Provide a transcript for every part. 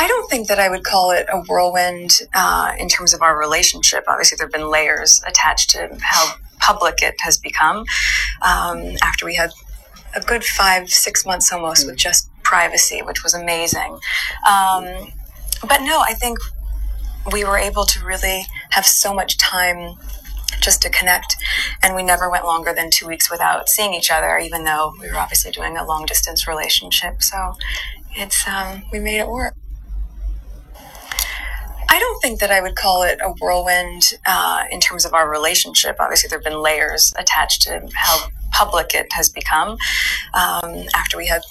I don't think that I would call it a whirlwind uh, in terms of our relationship. Obviously, there have been layers attached to how public it has become um, after we had a good five, six months almost with just privacy, which was amazing. Um, but no, I think we were able to really have so much time just to connect. And we never went longer than two weeks without seeing each other, even though we were obviously doing a long distance relationship. So it's, um, we made it work. I don't think that I would call it a whirlwind uh, in terms of our relationship. Obviously, there have been layers attached to how public it has become um, after we had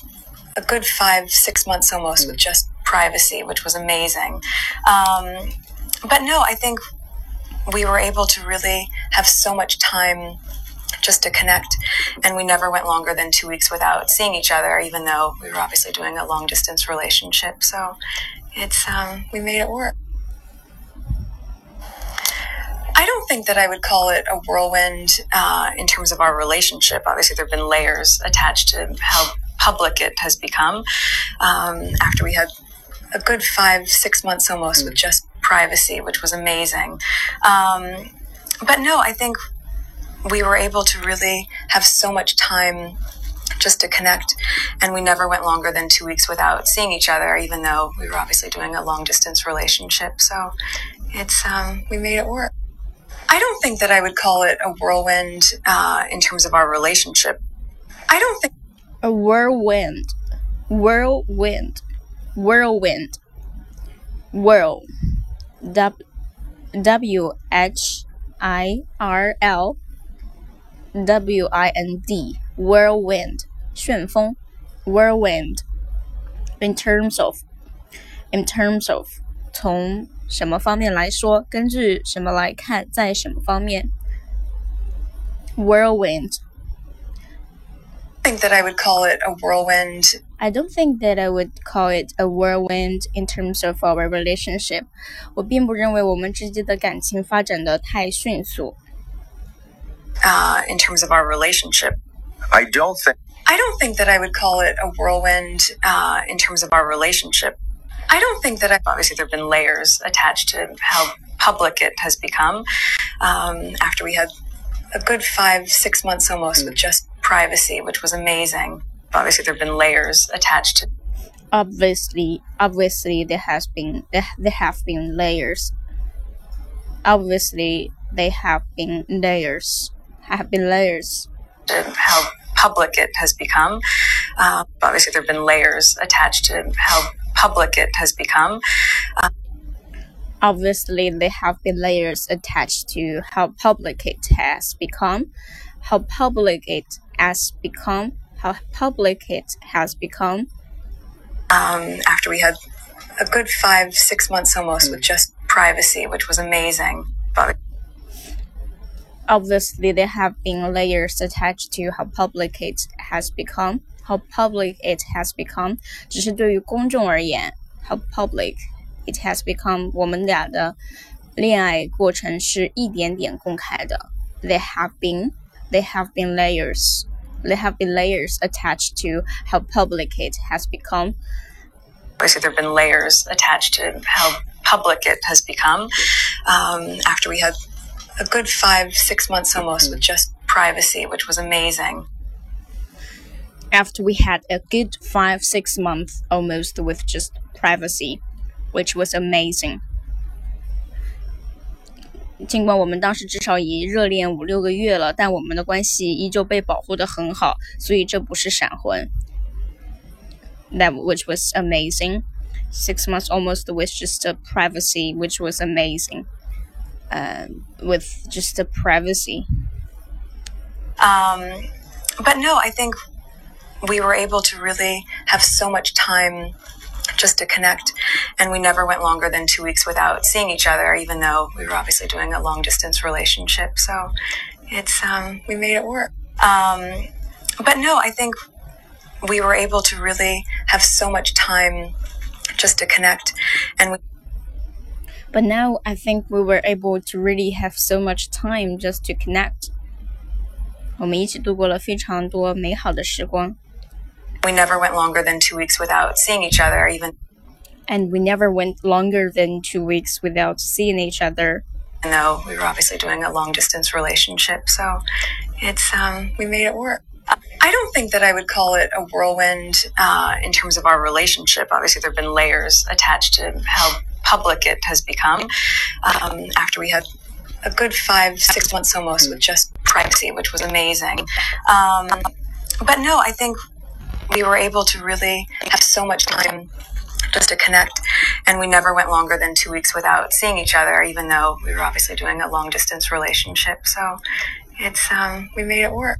a good five, six months almost with just privacy, which was amazing. Um, but no, I think we were able to really have so much time just to connect. And we never went longer than two weeks without seeing each other, even though we were obviously doing a long distance relationship. So it's, um, we made it work. I don't think that I would call it a whirlwind uh, in terms of our relationship. Obviously, there have been layers attached to how public it has become um, after we had a good five, six months almost with just privacy, which was amazing. Um, but no, I think we were able to really have so much time just to connect. And we never went longer than two weeks without seeing each other, even though we were obviously doing a long distance relationship. So it's, um, we made it work. I don't think that I would call it a whirlwind uh, in terms of our relationship. I don't think a whirlwind, whirlwind, whirlwind, whirl, W H I R L W I N D, whirlwind, 旋风 whirlwind. In terms of, in terms of, 从 什么方面来说？根据什么来看？在什么方面？Whirlwind. I think that I would call it a whirlwind. I don't think that I would call it a whirlwind in terms of our relationship. 我并不认为我们之间的感情发展的太迅速。Uh, in terms of our relationship. I don't think. I don't think that I would call it a whirlwind uh, in terms of our relationship. I don't think that I, obviously there have been layers attached to how public it has become um, after we had a good five, six months almost with just privacy, which was amazing. Obviously, there have been layers attached to. Obviously, obviously there has been there, there have been layers. Obviously, they have been layers. Have been layers. How public it has become. Uh, obviously, there have been layers attached to how public it has become. Uh, Obviously, there have been layers attached to how public it has become, how public it has become, how public it has become. Um, after we had a good five, six months almost with just privacy, which was amazing. But Obviously, there have been layers attached to how public it has become, how public it has become，只是对于公众而言，how public it has become，我们俩的恋爱过程是一点点公开的。There have been, there have been layers, there have been layers attached to how public it has become. Obviously, there have been layers attached to how public it has become. Um, after we had a good five, six months almost with just privacy, which was amazing after we had a good five, six months almost with just privacy, which was amazing. 尽管我们当时至少已热恋五六个月了，但我们的关系依旧被保护的很好，所以这不是闪婚。That which was amazing. Six months almost with just a privacy, which was amazing. Uh, with just the privacy. Um, but no, I think we were able to really have so much time just to connect. And we never went longer than two weeks without seeing each other, even though we were obviously doing a long distance relationship. So it's, um, we made it work. Um, but no, I think we were able to really have so much time just to connect. And we, but now I think we were able to really have so much time just to connect. 我们一起度过了非常多美好的时光。we never went longer than two weeks without seeing each other, even. and we never went longer than two weeks without seeing each other. No, we were obviously doing a long distance relationship, so it's um, we made it work. I don't think that I would call it a whirlwind uh, in terms of our relationship. Obviously, there have been layers attached to how public it has become um, after we had a good five, six months almost with just privacy, which was amazing. Um, but no, I think we were able to really have so much time just to connect. And we never went longer than two weeks without seeing each other, even though we were obviously doing a long distance relationship. So it's, um, we made it work.